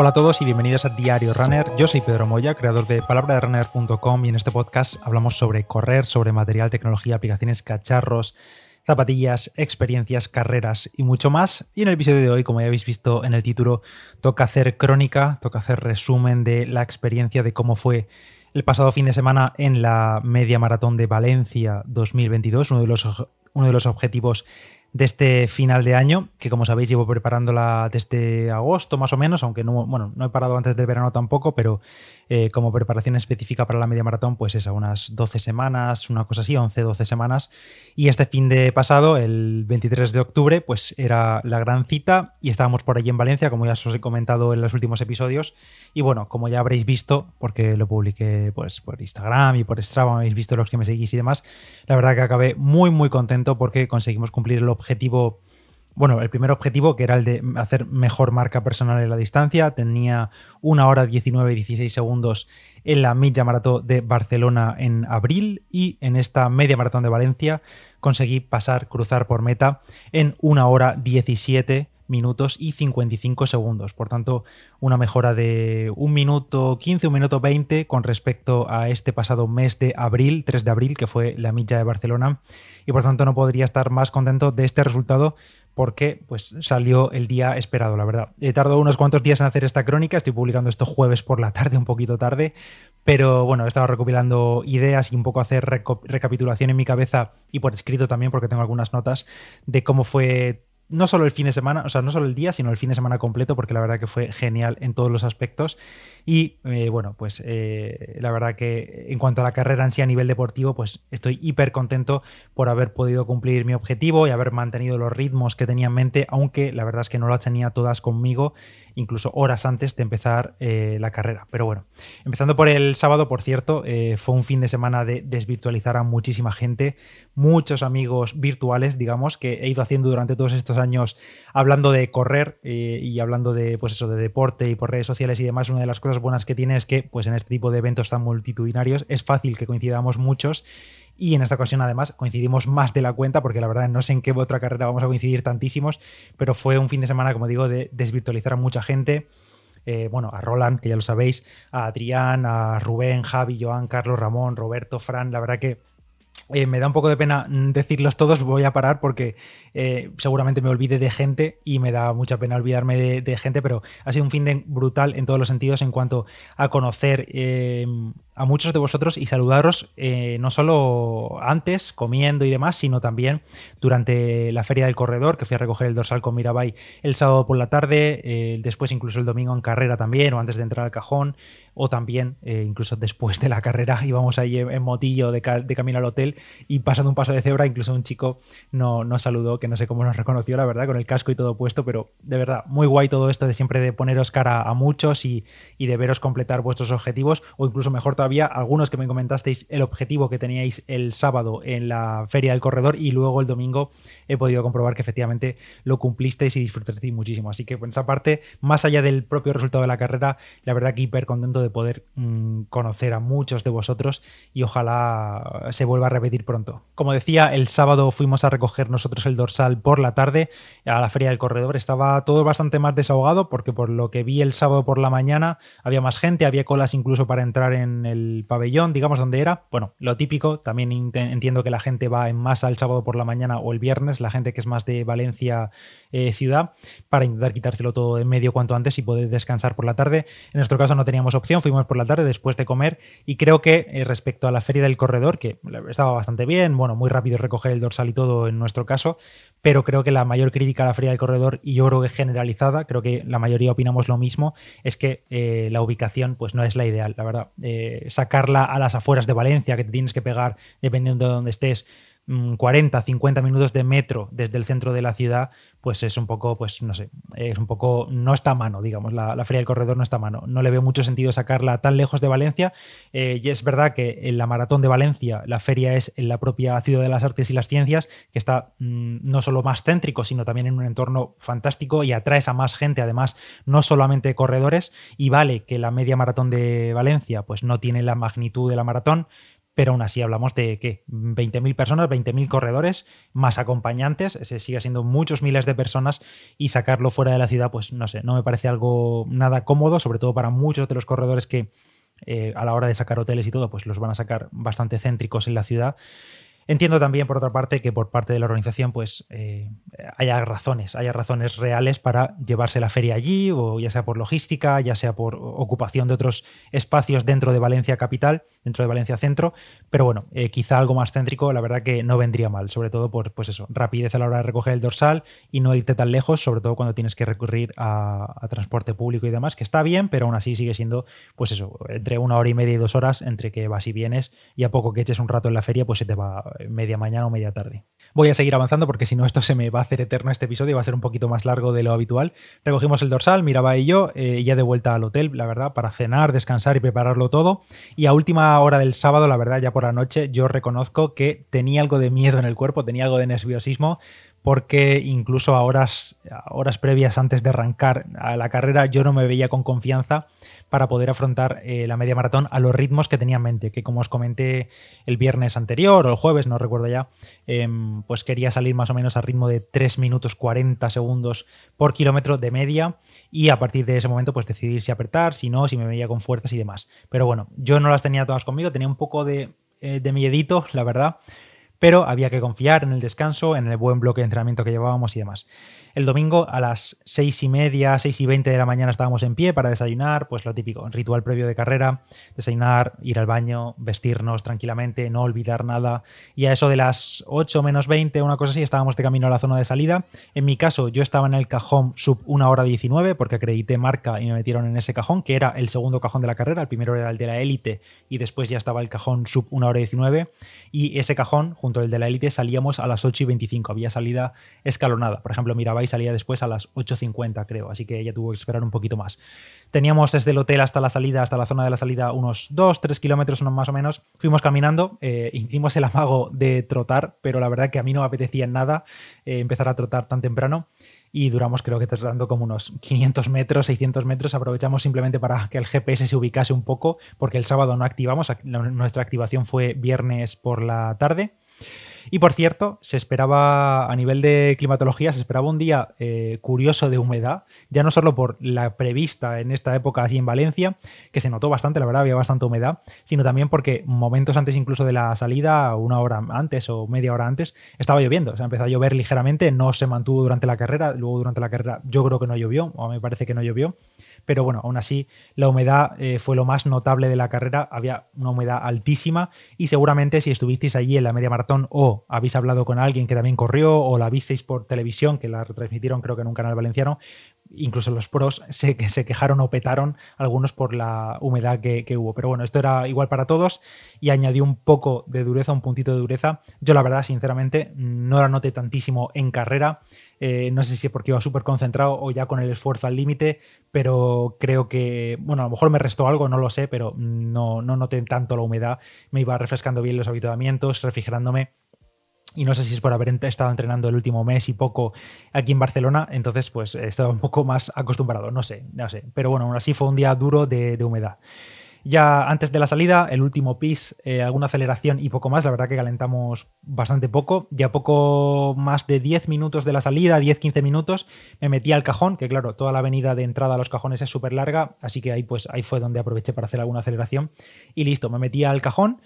Hola a todos y bienvenidos a Diario Runner. Yo soy Pedro Moya, creador de palabraderunner.com y en este podcast hablamos sobre correr, sobre material, tecnología, aplicaciones, cacharros, zapatillas, experiencias, carreras y mucho más. Y en el episodio de hoy, como ya habéis visto en el título, toca hacer crónica, toca hacer resumen de la experiencia de cómo fue el pasado fin de semana en la media maratón de Valencia 2022, uno de los, uno de los objetivos de este final de año, que como sabéis llevo preparándola desde agosto más o menos, aunque no, bueno, no he parado antes del verano tampoco, pero eh, como preparación específica para la media maratón, pues es a unas 12 semanas, una cosa así, 11, 12 semanas. Y este fin de pasado, el 23 de octubre, pues era la gran cita y estábamos por allí en Valencia, como ya os he comentado en los últimos episodios. Y bueno, como ya habréis visto, porque lo publiqué pues, por Instagram y por Strava, habéis visto los que me seguís y demás, la verdad que acabé muy muy contento porque conseguimos cumplir el objetivo bueno, el primer objetivo, que era el de hacer mejor marca personal en la distancia, tenía una hora 19 y 16 segundos en la media maratón de Barcelona en abril y en esta media maratón de Valencia conseguí pasar, cruzar por meta en una hora 17 minutos y 55 segundos. Por tanto, una mejora de un minuto 15, un minuto 20 con respecto a este pasado mes de abril, 3 de abril, que fue la milla de Barcelona. Y por tanto, no podría estar más contento de este resultado porque pues salió el día esperado, la verdad. He tardado unos cuantos días en hacer esta crónica, estoy publicando esto jueves por la tarde, un poquito tarde, pero bueno, he estado recopilando ideas y un poco hacer recapitulación en mi cabeza y por escrito también, porque tengo algunas notas de cómo fue no solo el fin de semana, o sea, no solo el día, sino el fin de semana completo, porque la verdad que fue genial en todos los aspectos. Y eh, bueno, pues eh, la verdad que en cuanto a la carrera en sí a nivel deportivo, pues estoy hiper contento por haber podido cumplir mi objetivo y haber mantenido los ritmos que tenía en mente, aunque la verdad es que no las tenía todas conmigo incluso horas antes de empezar eh, la carrera. Pero bueno, empezando por el sábado, por cierto, fue un fin de semana de desvirtualizar a muchísima gente, muchos amigos virtuales, digamos, que he ido haciendo durante todos estos años hablando de correr y hablando de, pues eso, de deporte y por redes sociales y demás. Una de las cosas buenas que tiene es que, pues en este tipo de eventos tan multitudinarios, es fácil que coincidamos muchos y en esta ocasión, además, coincidimos más de la cuenta, porque la verdad no sé en qué otra carrera vamos a coincidir tantísimos, pero fue un fin de semana, como digo, de desvirtualizar a mucha gente. Eh, bueno, a Roland, que ya lo sabéis, a Adrián, a Rubén, Javi, Joan, Carlos, Ramón, Roberto, Fran, la verdad que eh, me da un poco de pena decirlos todos, voy a parar porque eh, seguramente me olvide de gente y me da mucha pena olvidarme de, gente, pero ha sido un fin de brutal en todos los sentidos en cuanto a conocer a muchos de vosotros y saludaros eh, no solo antes, comiendo y demás, sino también durante la Feria del Corredor, que fui a recoger el dorsal con Mirabai el sábado por la tarde, después incluso el domingo en carrera también, o antes de entrar al cajón, o también eh, incluso después de la carrera íbamos ahí en, motillo de, camino al hotel y pasando un paso de cebra, incluso un chico no, nos saludó, que no sé cómo nos reconoció, la verdad, con el casco y todo puesto, pero de verdad, muy guay todo esto de siempre de poneros cara a muchos y, y de veros completar vuestros objetivos, o incluso mejor todavía algunos que me comentasteis el objetivo que teníais el sábado en la Feria del Corredor y luego el domingo he podido comprobar que efectivamente lo cumplisteis y disfrutasteis muchísimo. Así que por esa parte, más allá del propio resultado de la carrera, la verdad que hiper contento de poder mm, conocer a muchos de vosotros y ojalá se vuelva a repetir pronto. Como decía, el sábado fuimos a recoger nosotros el dorsal por la tarde a la Feria del Corredor. Estaba todo bastante más desahogado porque por lo que vi el sábado por la mañana había más gente, había colas incluso para entrar en el pabellón, digamos, donde era. Bueno, lo típico, también entiendo que la gente va en masa el sábado por la mañana o el viernes, la gente que es más de Valencia eh, ciudad, para intentar quitárselo todo de medio cuanto antes y poder descansar por la tarde. En nuestro caso no teníamos opción, fuimos por la tarde después de comer y creo que eh, respecto a la feria del corredor, que estaba bastante bien, bueno, muy rápido recoger el dorsal y todo en nuestro caso, pero creo que la mayor crítica a la feria del corredor, y yo creo que generalizada, creo que la mayoría opinamos lo mismo, es que eh, la ubicación pues no es la ideal, la verdad. Sacarla a las afueras de Valencia, que te tienes que pegar, dependiendo de dónde estés, 40, mm, 50 minutos de metro desde el centro de la ciudad, pues es un poco, pues no sé, es un poco, no está a mano, digamos, la, Feria del Corredor no está a mano. No le veo mucho sentido sacarla tan lejos de Valencia. Eh, y es verdad que en la Maratón de Valencia la feria es en la propia Ciudad de las Artes y las Ciencias, que está mm, no solo más céntrico, sino también en un entorno fantástico y atraes a más gente, además, no solamente corredores. Y vale que la media maratón de Valencia, pues no tiene la magnitud de la maratón, pero aún así hablamos de que 20.000 personas, 20.000 corredores, más acompañantes, ese sigue siendo muchos miles de personas y sacarlo fuera de la ciudad, pues no sé, no me parece algo nada cómodo, sobre todo para muchos de los corredores que eh, a la hora de sacar hoteles y todo, pues los van a sacar bastante céntricos en la ciudad. Entiendo también, por otra parte, que por parte de la organización, pues eh, haya razones, haya razones reales para llevarse la feria allí, o ya sea por logística, ya sea por ocupación de otros espacios dentro de Valencia capital, dentro de Valencia centro. Pero bueno, eh, quizá algo más céntrico, la verdad que no vendría mal, sobre todo por, pues eso, rapidez a la hora de recoger el dorsal y no irte tan lejos, sobre todo cuando tienes que recurrir a, transporte público y demás, que está bien, pero aún así sigue siendo, pues eso, entre una hora y media y dos horas entre que vas y vienes, y a poco que eches un rato en la feria, pues se te va media mañana o media tarde. Voy a seguir avanzando porque si no esto se me va a hacer eterno este episodio y va a ser un poquito más largo de lo habitual. Recogimos el dorsal, Miraba y yo, eh, ya de vuelta al hotel, la verdad, para cenar, descansar y prepararlo todo. Y a última hora del sábado, la verdad, ya por la noche, yo reconozco que tenía algo de miedo en el cuerpo, tenía algo de nerviosismo porque incluso a horas, horas previas antes de arrancar a la carrera yo no me veía con confianza para poder afrontar eh, la media maratón a los ritmos que tenía en mente, que como os comenté el viernes anterior o el jueves, no recuerdo ya, em, pues quería salir más o menos a ritmo de 3 minutos 40 segundos por kilómetro de media y a partir de ese momento pues decidir si apretar, si no, si me veía con fuerzas y demás. Pero bueno, yo no las tenía todas conmigo, tenía un poco de, eh, de miedito, la verdad pero había que confiar en el descanso, en el buen bloque de entrenamiento que llevábamos y demás. El domingo a las seis y media, seis y veinte de la mañana estábamos en pie para desayunar, pues lo típico, ritual previo de carrera, desayunar, ir al baño, vestirnos tranquilamente, no olvidar nada. Y a eso de las 8 menos 20, una cosa así, estábamos de camino a la zona de salida. En mi caso, yo estaba en el cajón sub 1 hora 19 porque acredité marca y me metieron en ese cajón, que era el segundo cajón de la carrera, el primero era el de la élite y después ya estaba el cajón sub 1 hora 19. Y ese cajón, junto al de la élite, salíamos a las 8 y 25, había salida escalonada. Por ejemplo, miraba y salía después a las 8.50, creo, así que ella tuvo que esperar un poquito más. Teníamos desde el hotel hasta la salida, hasta la zona de la salida, unos 2-3 kilómetros más o menos. Fuimos caminando, eh, hicimos el amago de trotar, pero la verdad que a mí no me apetecía nada eh, empezar a trotar tan temprano y duramos creo que tratando como unos 500 metros, 600 metros. Aprovechamos simplemente para que el GPS se ubicase un poco, porque el sábado no activamos, nuestra activación fue viernes por la tarde. Y por cierto, se esperaba a nivel de climatología, se esperaba un día eh, curioso de humedad, ya no solo por la prevista en esta época así en Valencia, que se notó bastante, la verdad, había bastante humedad, sino también porque momentos antes incluso de la salida, una hora antes o media hora antes, estaba lloviendo. O sea, empezó a llover ligeramente, no se mantuvo durante la carrera, luego durante la carrera yo creo que no llovió, o me parece que no llovió pero bueno, aún así la humedad eh, fue lo más notable de la carrera, había una humedad altísima y seguramente si estuvisteis allí en la media maratón o habéis hablado con alguien que también corrió o la visteis por televisión, que la retransmitieron creo que en un canal valenciano, incluso los pros se, se quejaron o petaron algunos por la humedad que, que, hubo. Pero bueno, esto era igual para todos y añadió un poco de dureza, un puntito de dureza. Yo la verdad, sinceramente, no la noté tantísimo en carrera. Eh, no sé si es porque iba súper concentrado o ya con el esfuerzo al límite, pero creo que, bueno, a lo mejor me restó algo, no lo sé, pero no, no noté tanto la humedad. Me iba refrescando bien los habituamientos, refrigerándome. Y no sé si es por haber estado entrenando el último mes y poco aquí en Barcelona, entonces pues estaba un poco más acostumbrado, no sé, no sé. Pero bueno, aún así fue un día duro de, humedad. Ya antes de la salida, el último pis, eh, alguna aceleración y poco más. La verdad que calentamos bastante poco. Ya poco más de 10 minutos de la salida, 10-15 minutos, me metí al cajón, que claro, toda la avenida de entrada a los cajones es súper larga, así que ahí, pues, ahí fue donde aproveché para hacer alguna aceleración. Y listo, me metí al cajón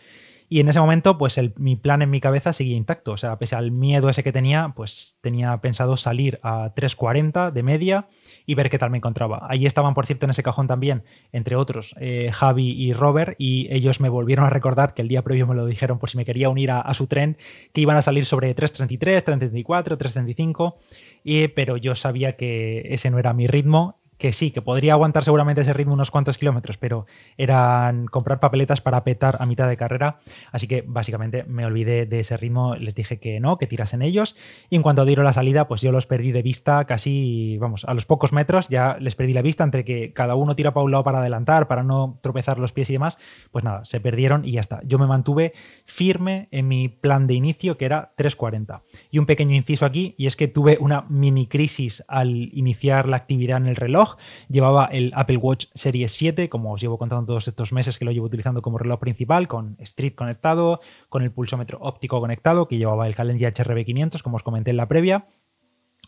y en ese momento, pues mi plan en mi cabeza seguía intacto. O sea, pese al miedo ese que tenía, pues tenía pensado salir a 3.40 de media y ver qué tal me encontraba. Allí estaban, por cierto, en ese cajón también, entre otros, eh, Javi y Robert, y ellos me volvieron a recordar que el día previo me lo dijeron por si me quería unir a, su tren, que iban a salir sobre 3.33, 3.34, 3.35, y, pero yo sabía que ese no era mi ritmo que sí, que podría aguantar seguramente ese ritmo unos cuantos kilómetros, pero eran comprar papeletas para petar a mitad de carrera, así que básicamente me olvidé de ese ritmo, les dije que no, que tirasen ellos, y en cuanto dieron la salida, pues yo los perdí de vista casi, vamos, a los pocos metros, ya les perdí la vista entre que cada uno tira para un lado para adelantar, para no tropezar los pies y demás, pues nada, se perdieron y ya está. Yo me mantuve firme en mi plan de inicio, que era 3.40. Y un pequeño inciso aquí, y es que tuve una mini crisis al iniciar la actividad en el reloj, Llevaba el Apple Watch Series 7, como os llevo contando todos estos meses que lo llevo utilizando como reloj principal, con Street conectado, con el pulsómetro óptico conectado, que llevaba el Calendar HRB500, como os comenté en la previa.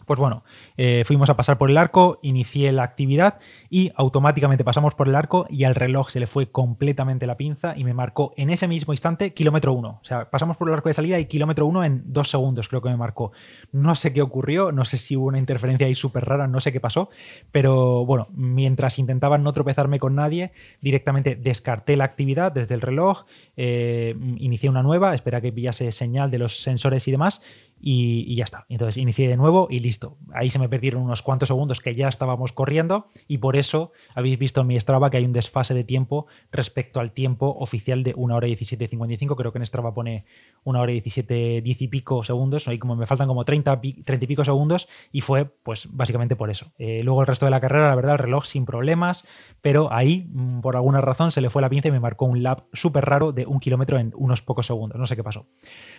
Pues bueno, eh, fuimos a pasar por el arco, inicié la actividad y automáticamente pasamos por el arco y al reloj se le fue completamente la pinza y me marcó en ese mismo instante kilómetro uno. O sea, pasamos por el arco de salida y kilómetro uno en dos segundos creo que me marcó. No sé qué ocurrió, no sé si hubo una interferencia ahí súper rara, no sé qué pasó, pero bueno, mientras intentaba no tropezarme con nadie, directamente descarté la actividad desde el reloj, eh, inicié una nueva, espera que pillase señal de los sensores y demás y, ya está. Entonces inicié de nuevo y listo. Ahí se me perdieron unos cuantos segundos que ya estábamos corriendo y por eso habéis visto en mi Strava que hay un desfase de tiempo respecto al tiempo oficial de 1 hora y 17.55. Creo que en Strava pone 1 hora y 17, 10 y pico segundos. Ahí como me faltan como 30, 30 y pico segundos y fue pues básicamente por eso. Eh, luego el resto de la carrera, la verdad, el reloj sin problemas, pero ahí mm, por alguna razón se le fue la pinza y me marcó un lap súper raro de un kilómetro en unos pocos segundos. No sé qué pasó.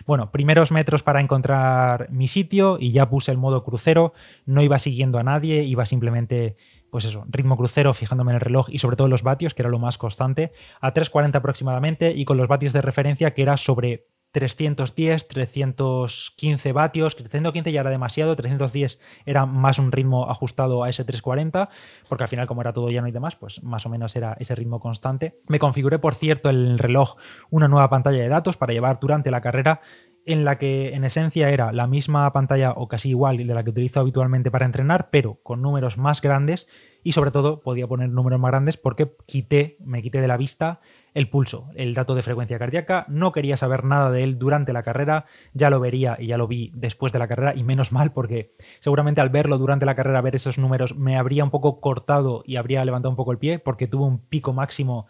Bueno, primeros metros para encontrar mi sitio y ya puse el modo crucero, no iba siguiendo a nadie, iba simplemente, pues eso, ritmo crucero, fijándome en el reloj y sobre todo los vatios, que era lo más constante, a 3.40 aproximadamente y con los vatios de referencia que era sobre 310, 315 vatios, 315 ya era demasiado, 310 era más un ritmo ajustado a ese 340, porque al final como era todo llano y demás, pues más o menos era ese ritmo constante. Me configuré, por cierto, el reloj una nueva pantalla de datos para llevar durante la carrera en la que en esencia era la misma pantalla o casi igual de la que utilizo habitualmente para entrenar, pero con números más grandes y sobre todo podía poner números más grandes porque quité, me quité de la vista el pulso, el dato de frecuencia cardíaca, no quería saber nada de él durante la carrera, ya lo vería y ya lo vi después de la carrera y menos mal porque seguramente al verlo durante la carrera, ver esos números me habría un poco cortado y habría levantado un poco el pie porque tuvo un pico máximo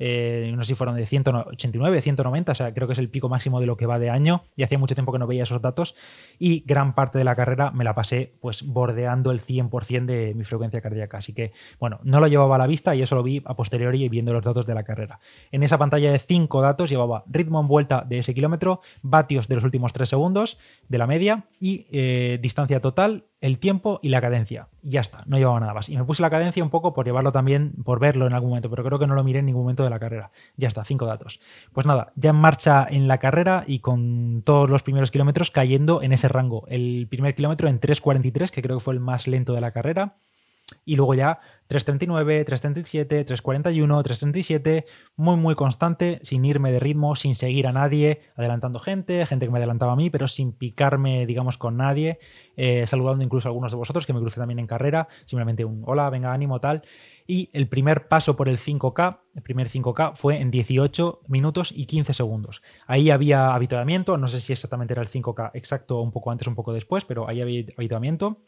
eh, no sé si fueron de 189, 190, o sea, creo que es el pico máximo de lo que va de año. Y hacía mucho tiempo que no veía esos datos. Y gran parte de la carrera me la pasé pues bordeando el 100% de mi frecuencia cardíaca, así que bueno, no lo llevaba a la vista y eso lo vi a posteriori viendo los datos de la carrera. En esa pantalla de 5 datos llevaba ritmo en vuelta de ese kilómetro, vatios de los últimos 3 segundos de la media y eh, distancia total el tiempo y la cadencia. Y ya está, no llevaba nada más. Y me puse la cadencia un poco por llevarlo también, por verlo en algún momento, pero creo que no lo miré en ningún momento de la carrera. Ya está, cinco datos. Pues nada, ya en marcha en la carrera y con todos los primeros kilómetros cayendo en ese rango. El primer kilómetro en 3.43, que creo que fue el más lento de la carrera. Y luego ya 339, 337, 341, 337, muy muy constante, sin irme de ritmo, sin seguir a nadie, adelantando gente, gente que me adelantaba a mí, pero sin picarme, digamos, con nadie, eh, saludando incluso a algunos de vosotros que me crucé también en carrera, simplemente un hola, venga, ánimo, tal. Y el primer paso por el 5K, el primer 5K fue en 18 minutos y 15 segundos. Ahí había habituamiento, no sé si exactamente era el 5K exacto, un poco antes, un poco después, pero ahí había habituamiento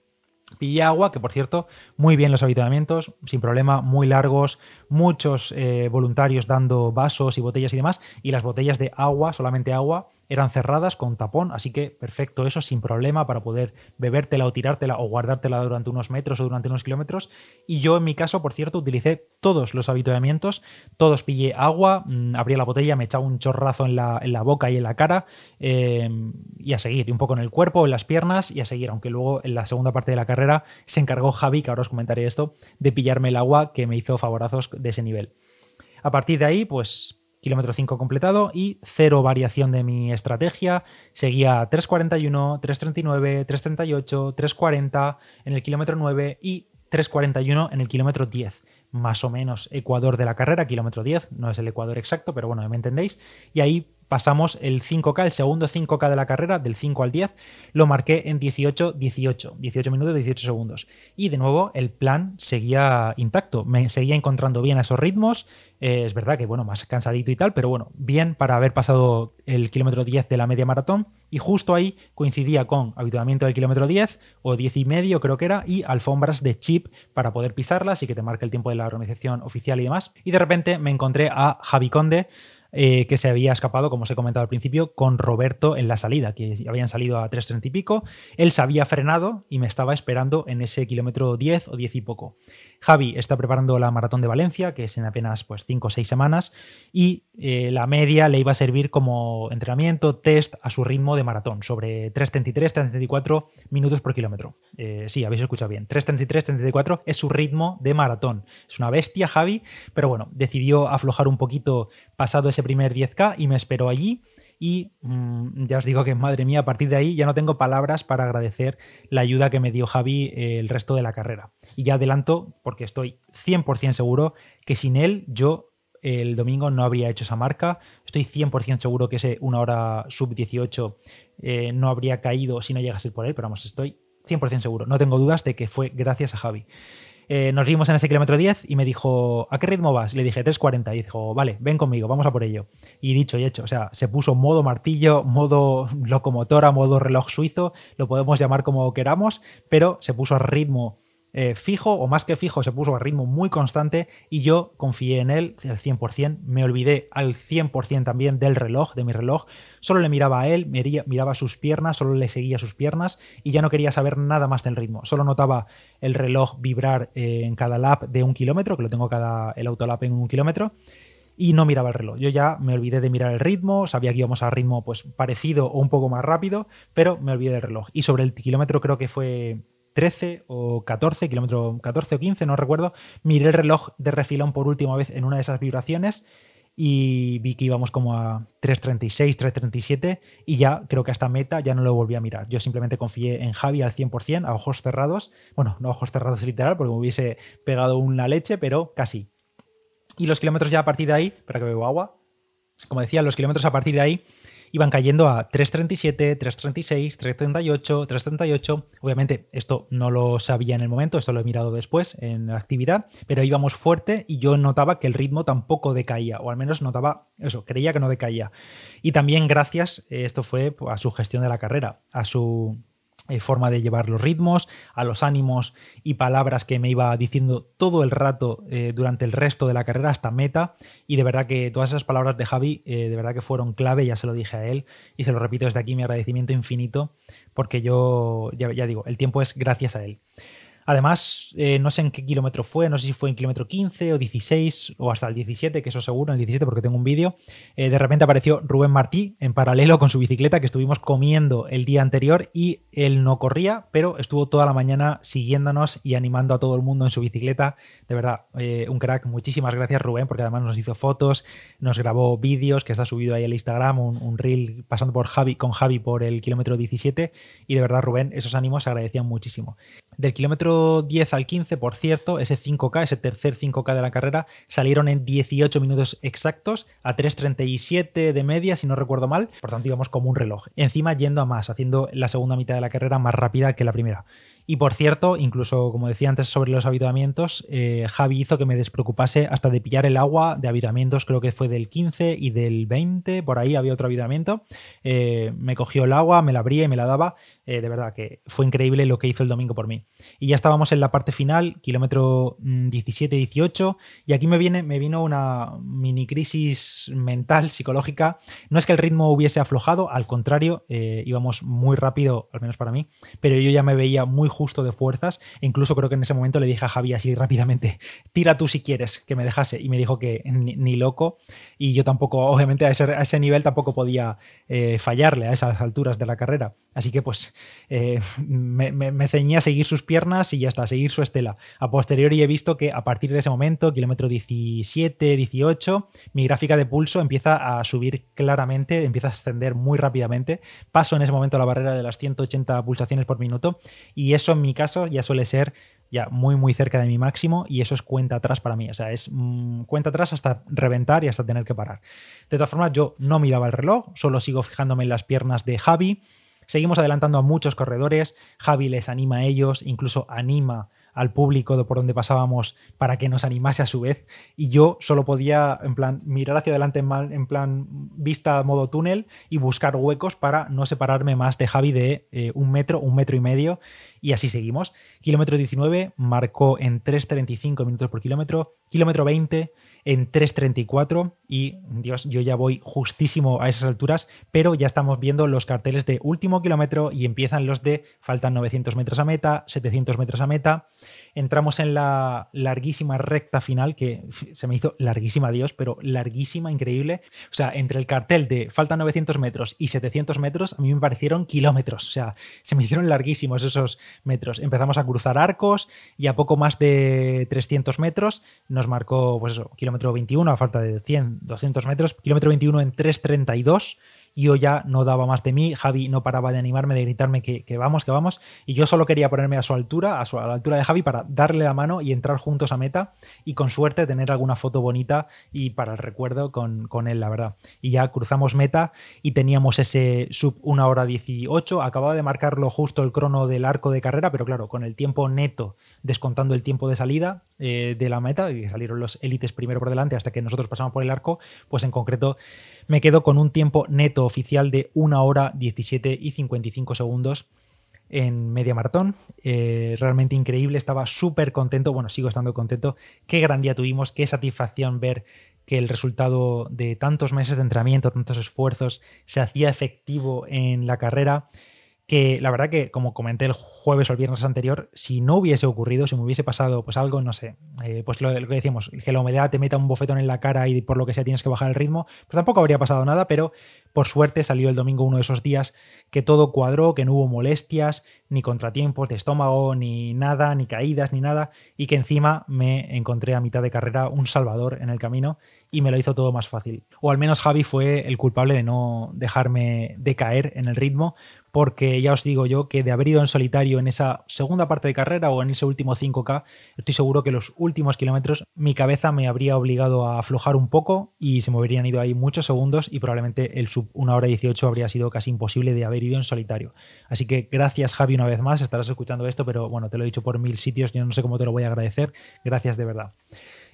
Pillé agua, que por cierto, muy bien los habituamientos, sin problema, muy largos, muchos eh, voluntarios dando vasos y botellas y demás, y las botellas de agua, solamente agua, eran cerradas con tapón, así que perfecto eso, sin problema para poder bebértela o tirártela o guardártela durante unos metros o durante unos kilómetros. Y yo en mi caso, por cierto, utilicé todos los habituamientos, todos pillé agua, mm, abría la botella, me echaba un chorrazo en la, en la boca y en la cara em, y a seguir, y un poco en el cuerpo, en las piernas y a seguir, aunque luego en la segunda parte de la carrera se encargó Javi, que ahora os comentaré esto, de pillarme el agua que me hizo favorazos de ese nivel. A partir de ahí, pues kilómetro 5 completado y cero variación de mi estrategia. Seguía 3.41, 3.39, 3.38, 3.40 en el kilómetro 9 y 3.41 en el kilómetro 10 más o menos ecuador de la carrera, kilómetro 10, no es el ecuador exacto, pero bueno, me entendéis. Y ahí pasamos el 5K, el segundo 5K de la carrera, del 5 al 10, lo marqué en 18, 18, 18 minutos, 18 segundos. Y de nuevo, el plan seguía intacto, me seguía encontrando bien a esos ritmos. Eh, es verdad que, bueno, más cansadito y tal, pero bueno, bien para haber pasado el kilómetro 10 de la media maratón. Y justo ahí coincidía con habituamiento del kilómetro 10 o 10 y medio, creo que era, y alfombras de chip para poder pisarlas y que te marque el tiempo de la organización oficial y demás. Y de repente me encontré a Javi Conde eh, que se había escapado, como os he comentado al principio, con Roberto en la salida, que habían salido a 3.30 y pico. Él se había frenado y me estaba esperando en ese kilómetro 10 o 10 y poco. Javi está preparando la maratón de Valencia, que es en apenas pues, 5 o 6 semanas, y eh, la media le iba a servir como entrenamiento, test a su ritmo de maratón, sobre 3.33, 3.34 minutos por kilómetro. Eh, sí, habéis escuchado bien. 3.33, 3.34 es su ritmo de maratón. Es una bestia, Javi, pero bueno, decidió aflojar un poquito pasado ese primer 10K y me esperó allí. Y mm, ya os digo que, madre mía, a partir de ahí ya no tengo palabras para agradecer la ayuda que me dio Javi eh, el resto de la carrera. Y ya adelanto, porque estoy 100% seguro que sin él yo el domingo no habría hecho esa marca. Estoy 100% seguro que ese una hora sub 18 eh, no habría caído si no llegase por él, pero vamos, estoy 100% seguro. No tengo dudas de que fue gracias a Javi. Eh, nos vimos en ese kilómetro 10 y me dijo, ¿a qué ritmo vas? Le dije, 3.40. Y dijo, vale, ven conmigo, vamos a por ello. Y dicho y hecho, o sea, se puso modo martillo, modo locomotora, modo reloj suizo, lo podemos llamar como queramos, pero se puso a ritmo eh, fijo o más que fijo, se puso a ritmo muy constante y yo confié en él al 100%, me olvidé al 100% también del reloj, de mi reloj, solo le miraba a él, miraba sus piernas, solo le seguía sus piernas y ya no quería saber nada más del ritmo, solo notaba el reloj vibrar eh, en cada lap de un kilómetro, que lo tengo cada, el autolap en un kilómetro y no miraba el reloj. Yo ya me olvidé de mirar el ritmo, sabía que íbamos a ritmo pues parecido o un poco más rápido, pero me olvidé del reloj. Y sobre el kilómetro creo que fue 13 o 14, kilómetro 14 o 15, no recuerdo, miré el reloj de refilón por última vez en una de esas vibraciones y vi que íbamos como a 3.36, 3.37 y ya creo que hasta meta ya no lo volví a mirar. Yo simplemente confié en Javi al 100%, a ojos cerrados. Bueno, no a ojos cerrados literal, porque me hubiese pegado una leche, pero casi. Y los kilómetros ya a partir de ahí, para que bebo agua, como decía, los kilómetros a partir de ahí iban cayendo a 3.37, 3.36, 3.38, 3.38. Obviamente esto no lo sabía en el momento, esto lo he mirado después en la actividad, pero íbamos fuerte y yo notaba que el ritmo tampoco decaía, o al menos notaba eso, creía que no decaía. Y también gracias, esto fue a su gestión de la carrera, a su forma de llevar los ritmos, a los ánimos y palabras que me iba diciendo todo el rato eh, durante el resto de la carrera hasta meta. Y de verdad que todas esas palabras de Javi, eh, de verdad que fueron clave, ya se lo dije a él y se lo repito desde aquí mi agradecimiento infinito, porque yo, ya digo, el tiempo es gracias a él. Además, eh, no sé en qué kilómetro fue, no sé si fue en kilómetro 15 o 16 o hasta el 17, que eso seguro, el 17 porque tengo un vídeo. Eh, de repente apareció Rubén Martí en paralelo con su bicicleta que estuvimos comiendo el día anterior y él no corría, pero estuvo toda la mañana siguiéndonos y animando a todo el mundo en su bicicleta. De verdad, eh, un crack. Muchísimas gracias Rubén porque además nos hizo fotos, nos grabó vídeos que está subido ahí al Instagram, un, un reel pasando por Javi, con Javi por el kilómetro 17 y de verdad Rubén, esos ánimos se agradecían muchísimo. Del kilómetro 10 al 15, por cierto, ese 5K, ese tercer 5K de la carrera, salieron en 18 minutos exactos, a 3.37 de media, si no recuerdo mal. Por tanto, íbamos como un reloj. Encima yendo a más, haciendo la segunda mitad de la carrera más rápida que la primera. Y por cierto, incluso como decía antes sobre los habituamientos, eh, Javi hizo que me despreocupase hasta de pillar el agua de habituamientos, creo que fue del 15 y del 20, por ahí había otro habituamiento. Eh, me cogió el agua, me la abría y me la daba. Eh, de verdad que fue increíble lo que hizo el domingo por mí. Y ya estábamos en la parte final, kilómetro 17-18, mm, y aquí me, viene, me vino una mini crisis mental, psicológica. No es que el ritmo hubiese aflojado, al contrario, íbamos muy rápido, al menos para mí, pero yo ya me veía muy justo de fuerzas. E incluso creo que en ese momento le dije a Javi así rápidamente, tira tú si quieres, que me dejase. Y me dijo que ni, loco. Y yo tampoco, obviamente a ese, nivel tampoco podía eh, fallarle a esas alturas de la carrera. Así que pues eh, me, me, ceñía a seguir sus piernas y ya está, a seguir su estela. A posteriori he visto que a partir de ese momento, kilómetro 17, 18, mi gráfica de pulso empieza a subir claramente, empieza a ascender muy rápidamente. Paso en ese momento la barrera de las 180 pulsaciones por minuto y eso en mi caso ya suele ser ya muy muy cerca de mi máximo y eso es cuenta atrás para mí, o sea, es mm, cuenta atrás hasta reventar y hasta tener que parar. De todas formas, yo no miraba el reloj, solo sigo fijándome en las piernas de Javi. Seguimos adelantando a muchos corredores, Javi les anima a ellos, incluso anima al público por donde pasábamos para que nos animase a su vez. Y yo solo podía en plan mirar hacia adelante en, plan vista modo túnel y buscar huecos para no separarme más de Javi de eh, un metro, un metro y medio. Y así seguimos. Kilómetro 19 marcó en 3.35 minutos por kilómetro, kilómetro 20 en 3.34 y Dios, yo ya voy justísimo a esas alturas, pero ya estamos viendo los carteles de último kilómetro y empiezan los de faltan 900 metros a meta, 700 metros a meta. Entramos en la larguísima recta final, que se me hizo larguísima, Dios, pero larguísima, increíble. O sea, entre el cartel de faltan 900 metros y 700 metros, a mí me parecieron kilómetros. O sea, se me hicieron larguísimos esos metros. Empezamos a cruzar arcos y a poco más de 300 metros nos marcó, pues eso, kilómetro 21, a falta de 100, 200 metros, kilómetro 21 en 332 yo ya no daba más de mí, Javi no paraba de animarme, de gritarme que, vamos, que vamos, y yo solo quería ponerme a su altura, a, su, a la altura de Javi, para darle la mano y entrar juntos a meta y con suerte tener alguna foto bonita y para el recuerdo con, con él, la verdad. Y ya cruzamos meta y teníamos ese sub 1 hora 18, acababa de marcarlo justo el crono del arco de carrera, pero claro, con el tiempo neto, descontando el tiempo de salida eh, de la meta, y salieron los élites primero por delante hasta que nosotros pasamos por el arco, pues en concreto me quedo con un tiempo neto oficial de 1 hora 17 y 55 segundos en media maratón. Eh, realmente increíble, estaba súper contento, bueno, sigo estando contento. Qué gran día tuvimos, qué satisfacción ver que el resultado de tantos meses de entrenamiento, tantos esfuerzos, se hacía efectivo en la carrera. Que la verdad que, como comenté el jueves o el viernes anterior, si no hubiese ocurrido, si me hubiese pasado pues algo, no sé, eh, pues lo, que decíamos, que la humedad te meta un bofetón en la cara y por lo que sea tienes que bajar el ritmo, pues tampoco habría pasado nada, pero por suerte salió el domingo uno de esos días que todo cuadró, que no hubo molestias, ni contratiempos de estómago, ni nada, ni caídas, ni nada, y que encima me encontré a mitad de carrera un salvador en el camino y me lo hizo todo más fácil. O al menos Javi fue el culpable de no dejarme decaer en el ritmo, porque ya os digo yo que de haber ido en solitario en esa segunda parte de carrera o en ese último 5K, estoy seguro que los últimos kilómetros mi cabeza me habría obligado a aflojar un poco y se me habrían ido ahí muchos segundos y probablemente el sub 1 hora 18 habría sido casi imposible de haber ido en solitario. Así que gracias Javi una vez más, estarás escuchando esto, pero bueno, te lo he dicho por mil sitios, yo no sé cómo te lo voy a agradecer, gracias de verdad.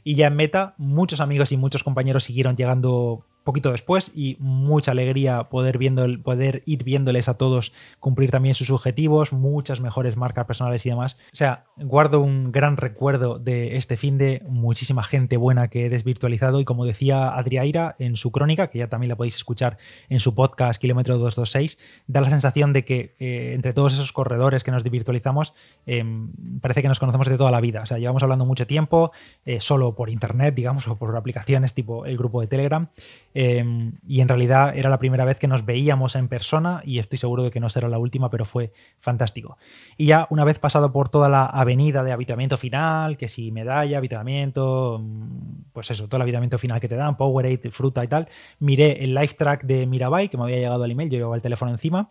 Y ya en meta, muchos amigos y muchos compañeros siguieron llegando poquito después y mucha alegría poder, viendo, poder ir viéndoles a todos cumplir también sus objetivos, muchas mejores marcas personales y demás. O sea, guardo un gran recuerdo de este fin de muchísima gente buena que he desvirtualizado y como decía Adriaira en su crónica, que ya también la podéis escuchar en su podcast Kilómetro 226, da la sensación de que eh, entre todos esos corredores que nos desvirtualizamos, em, parece que nos conocemos de toda la vida. O sea, llevamos hablando mucho tiempo, eh, solo por internet, digamos, o por aplicaciones tipo el grupo de Telegram. Em, y en realidad era la primera vez que nos veíamos en persona y estoy seguro de que no será la última, pero fue fantástico. Y ya una vez pasado por toda la avenida de habitamiento final, que si medalla, habitamiento, mm, pues eso, todo el habitamiento final que te dan, Powerade, fruta y tal, miré el live track de Mirabai, que me había llegado al email, yo llevaba el teléfono encima,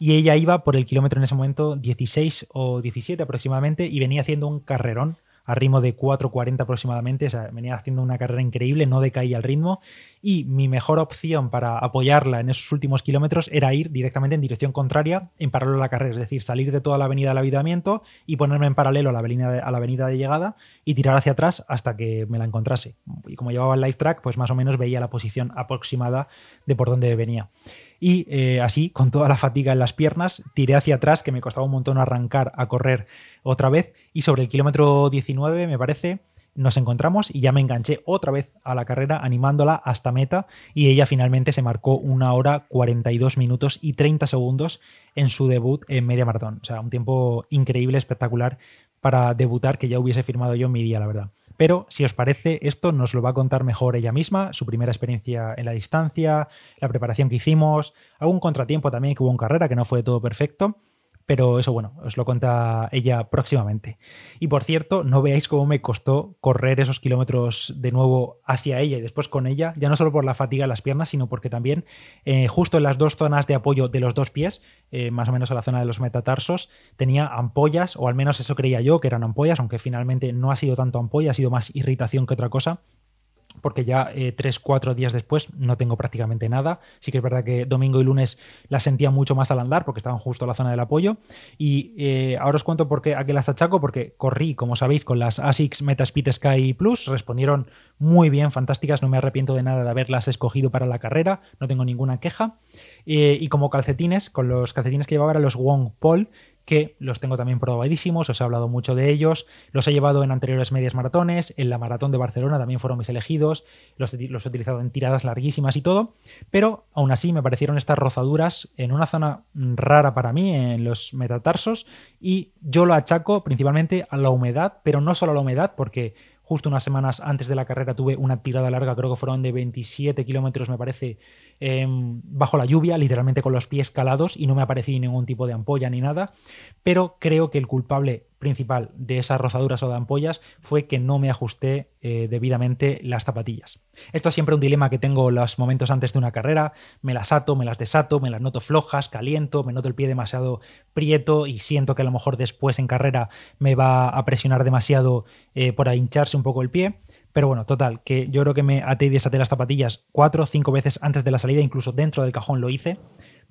y ella iba por el kilómetro en ese momento 16 o 17 aproximadamente y venía haciendo un carrerón a ritmo de 4.40 aproximadamente, o sea, venía haciendo una carrera increíble, no decaía el ritmo y mi mejor opción para apoyarla en esos últimos kilómetros era ir directamente en dirección contraria en paralelo a la carrera, es decir, salir de toda la avenida del avitamiento y ponerme en paralelo a la avenida de, a la avenida de llegada y tirar hacia atrás hasta que me la encontrase. Y como llevaba el live track, pues más o menos veía la posición aproximada de por dónde venía. Y eh, así, con toda la fatiga en las piernas, tiré hacia atrás, que me costaba un montón arrancar a correr otra vez. Y sobre el kilómetro 19, me parece, nos encontramos y ya me enganché otra vez a la carrera animándola hasta meta y ella finalmente se marcó una hora 42 minutos y 30 segundos en su debut en media maratón. O sea, un tiempo increíble, espectacular para debutar que ya hubiese firmado yo en mi día, la verdad. Pero si os parece, esto nos lo va a contar mejor ella misma, su primera experiencia en la distancia, la preparación que hicimos, algún contratiempo también que hubo en carrera que no fue todo perfecto. Pero eso, bueno, os lo cuenta ella próximamente. Y por cierto, no veáis cómo me costó correr esos kilómetros de nuevo hacia ella y después con ella, ya no solo por la fatiga de las piernas, sino porque también eh, justo en las dos zonas de apoyo de los dos pies, eh, más o menos a la zona de los metatarsos, tenía ampollas, o al menos eso creía yo que eran ampollas, aunque finalmente no ha sido tanto ampolla, ha sido más irritación que otra cosa porque ya eh, tres, cuatro días después no tengo prácticamente nada. Sí que es verdad que domingo y lunes la sentía mucho más al andar porque estaban justo a la zona del apoyo. Y eh, ahora os cuento por qué a qué las achaco, porque corrí, como sabéis, con las ASICS Metaspeed Sky Plus, respondieron muy bien, fantásticas, no me arrepiento de nada de haberlas escogido para la carrera, no tengo ninguna queja. Eh, y como calcetines, con los calcetines que llevaba eran los Wong Paul, que los tengo también probadísimos, os he hablado mucho de ellos, los he llevado en anteriores medias maratones, en la maratón de Barcelona también fueron mis elegidos, los, he utilizado en tiradas larguísimas y todo, pero aún así me parecieron estas rozaduras en una zona rara para mí, en los metatarsos, y yo lo achaco principalmente a la humedad, pero no solo a la humedad, porque justo unas semanas antes de la carrera tuve una tirada larga, creo que fueron de 27 kilómetros, me parece, em, bajo la lluvia, literalmente con los pies calados y no me aparecí ningún tipo de ampolla ni nada, pero creo que el culpable principal de esas rozaduras o de ampollas fue que no me ajusté eh, debidamente las zapatillas. Esto es siempre un dilema que tengo los momentos antes de una carrera, me las ato, me las desato, me las noto flojas, caliento, me noto el pie demasiado prieto y siento que a lo mejor después en carrera me va a presionar demasiado eh, por hincharse un poco el pie. Pero bueno, total, que yo creo que me até y desaté las zapatillas cuatro o cinco veces antes de la salida, incluso dentro del cajón lo hice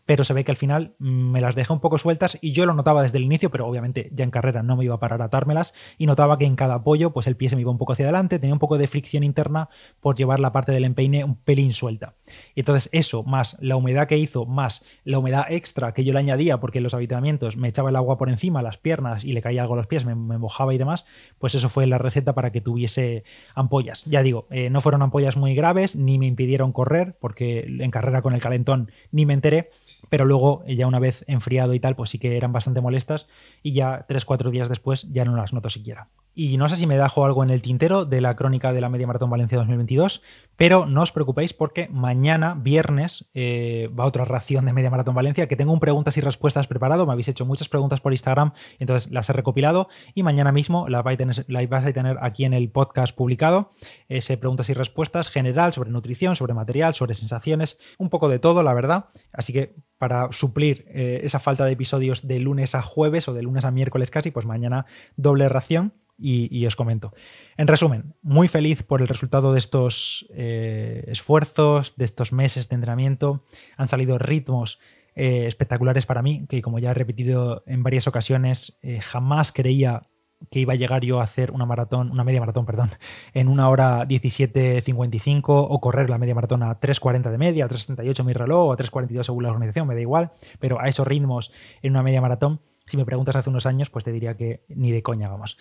pero se ve que al final me las dejé un poco sueltas y yo lo notaba desde el inicio, pero obviamente ya en carrera no me iba a parar a atármelas y notaba que en cada apoyo pues el pie se me iba un poco hacia adelante, tenía un poco de fricción interna por llevar la parte del empeine un pelín suelta. Y entonces eso, más la humedad que hizo, más la humedad extra que yo le añadía porque en los habituamientos me echaba el agua por encima, las piernas y le caía algo a los pies, me, mojaba y demás, pues eso fue la receta para que tuviese ampollas. Ya digo, eh, no fueron ampollas muy graves, ni me impidieron correr, porque en carrera con el calentón ni me enteré, pero luego ya una vez enfriado y tal, pues sí que eran bastante molestas y ya 3-4 días después ya no las noto siquiera. Y no sé si me dejo algo en el tintero de la crónica de la Media Maratón Valencia 2022, pero no os preocupéis porque mañana, viernes, eh, va otra ración de Media Maratón Valencia, que tengo un preguntas y respuestas preparado. Me habéis hecho muchas preguntas por Instagram, entonces las he recopilado y mañana mismo la vais a tener, a aquí en el podcast publicado. Ese preguntas y respuestas general sobre nutrición, sobre material, sobre sensaciones, un poco de todo, la verdad. Así que para suplir eh, esa falta de episodios de lunes a jueves o de lunes a miércoles casi, pues mañana doble ración y, os comento. En resumen, muy feliz por el resultado de estos eh, esfuerzos, de estos meses de entrenamiento. Han salido ritmos eh, espectaculares para mí, que como ya he repetido en varias ocasiones, eh, jamás creía que iba a llegar yo a hacer una maratón, una media maratón, perdón, en una hora 17.55 o correr la media maratón a 3.40 de media, a 3.38 mi reloj o a 3.42 según la organización, me da igual, pero a esos ritmos en una media maratón, si me preguntas hace unos años, pues te diría que ni de coña vamos.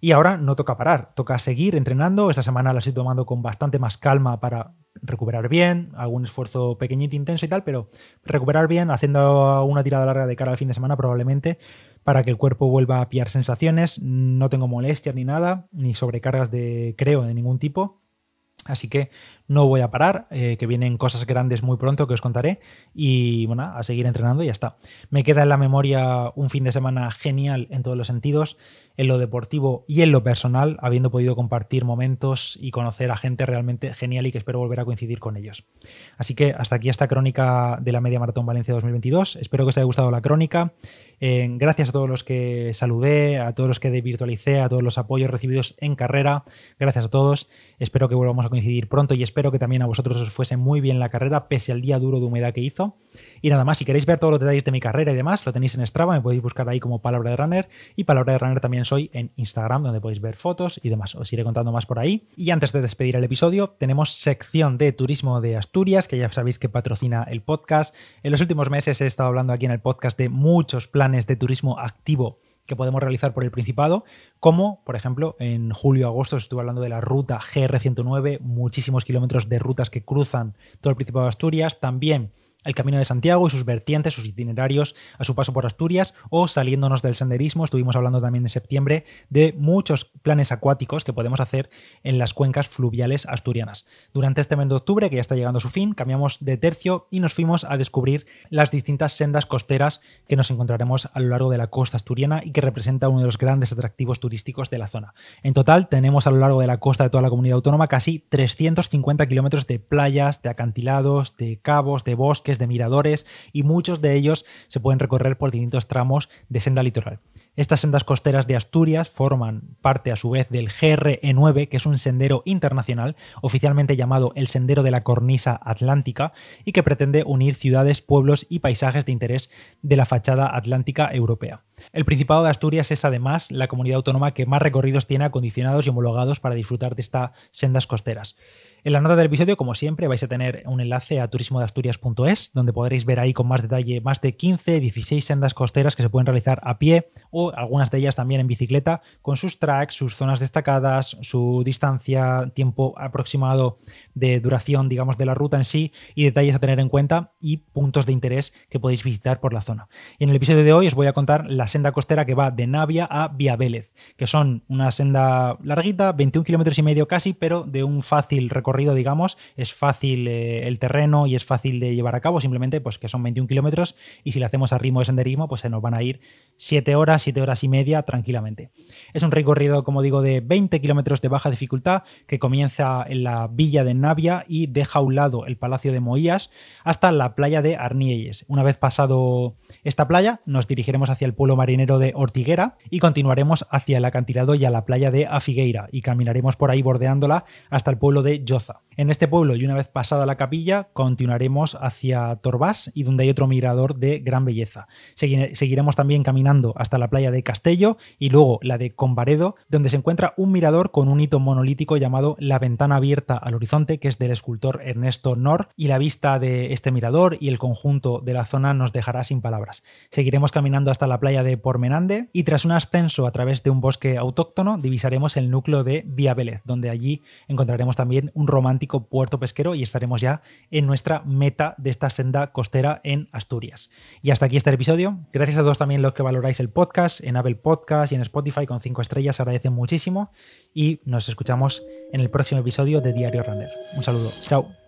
Y ahora no toca parar, toca seguir entrenando. Esta semana la estoy tomando con bastante más calma para recuperar bien, algún esfuerzo pequeñito, intenso y tal, pero recuperar bien, haciendo una tirada larga de cara al fin de semana probablemente para que el cuerpo vuelva a pillar sensaciones. No tengo molestias ni nada, ni sobrecargas de creo de ningún tipo. Así que no voy a parar, eh, que vienen cosas grandes muy pronto que os contaré y bueno, a seguir entrenando y ya está. Me queda en la memoria un fin de semana genial en todos los sentidos, en lo deportivo y en lo personal, habiendo podido compartir momentos y conocer a gente realmente genial y que espero volver a coincidir con ellos. Así que hasta aquí esta crónica de la Media Maratón Valencia 2022. Espero que os haya gustado la crónica. Eh, gracias a todos los que saludé, a todos los que virtualicé, a todos los apoyos recibidos en carrera. Gracias a todos. Espero que volvamos a coincidir pronto y espero Espero que también a vosotros os fuese muy bien la carrera, pese al día duro de humedad que hizo. Y nada más, si queréis ver todos los detalles de mi carrera y demás, lo tenéis en Strava, me podéis buscar ahí como Palabra de Runner. Y Palabra de Runner también soy en Instagram, donde podéis ver fotos y demás. Os iré contando más por ahí. Y antes de despedir el episodio, tenemos sección de turismo de Asturias, que ya sabéis que patrocina el podcast. En los últimos meses he estado hablando aquí en el podcast de muchos planes de turismo activo que podemos realizar por el Principado, como por ejemplo en julio-agosto estuve hablando de la ruta GR109, muchísimos kilómetros de rutas que cruzan todo el Principado de Asturias, también el Camino de Santiago y sus vertientes, sus itinerarios a su paso por Asturias o saliéndonos del senderismo. Estuvimos hablando también en septiembre de muchos planes acuáticos que podemos hacer en las cuencas fluviales asturianas. Durante este mes de octubre, que ya está llegando a su fin, cambiamos de tercio y nos fuimos a descubrir las distintas sendas costeras que nos encontraremos a lo largo de la costa asturiana y que representa uno de los grandes atractivos turísticos de la zona. En total, tenemos a lo largo de la costa de toda la comunidad autónoma casi 350 kilómetros de playas, de acantilados, de cabos, de bosques, de miradores y muchos de ellos se pueden recorrer por distintos tramos de senda litoral. Estas sendas costeras de Asturias forman parte a su vez del GRE9, que es un sendero internacional, oficialmente llamado el Sendero de la Cornisa Atlántica, y que pretende unir ciudades, pueblos y paisajes de interés de la fachada atlántica europea. El Principado de Asturias es además la comunidad autónoma que más recorridos tiene acondicionados y homologados para disfrutar de estas sendas costeras. En la nota del episodio, como siempre, vais a tener un enlace a turismodeasturias.es, donde podréis ver ahí con más detalle más de 15, 16 sendas costeras que se pueden realizar a pie o algunas de ellas también en bicicleta, con sus tracks, sus zonas destacadas, su distancia, tiempo aproximado de duración, digamos, de la ruta en sí y detalles a tener en cuenta y puntos de interés que podéis visitar por la zona. Y en el episodio de hoy os voy a contar la senda costera que va de Navia a Vía Vélez, que son una senda larguita, 21 kilómetros y medio casi, pero de un fácil recorrido, digamos, es fácil eh, el terreno y es fácil de llevar a cabo, simplemente pues que son 21 kilómetros y si lo hacemos a ritmo de senderismo, pues se nos van a ir 7 horas, 7 horas y media tranquilamente. Es un recorrido, como digo, de 20 kilómetros de baja dificultad que comienza en la villa de Navia y deja a un lado el Palacio de Moías hasta la playa de Arnielles. Una vez pasado esta playa, nos dirigiremos hacia el pueblo marinero de Ortiguera y continuaremos hacia el acantilado y a la playa de Afigueira y caminaremos por ahí bordeándola hasta el pueblo de En este pueblo y una vez pasada la capilla, continuaremos hacia Torbás y donde hay otro mirador de gran belleza. Seguiremos también caminando hasta la playa de Castello y luego la de Combaredo, donde se encuentra un mirador con un hito monolítico llamado La Ventana Abierta al Horizonte que es del escultor Ernesto Nor, y la vista de este mirador y el conjunto de la zona nos dejará sin palabras. Seguiremos caminando hasta la playa de Pormenande y tras un ascenso a través de un bosque autóctono divisaremos el núcleo de Vía Vélez, donde allí encontraremos también un romántico puerto pesquero y estaremos ya en nuestra meta de esta senda costera en Asturias. Y hasta aquí este episodio. Gracias a todos también los que valoráis el podcast en Apple Podcast y en Spotify con 5 estrellas, agradecen muchísimo y nos escuchamos en el próximo episodio de Diario Runner. Un saludo. Chao.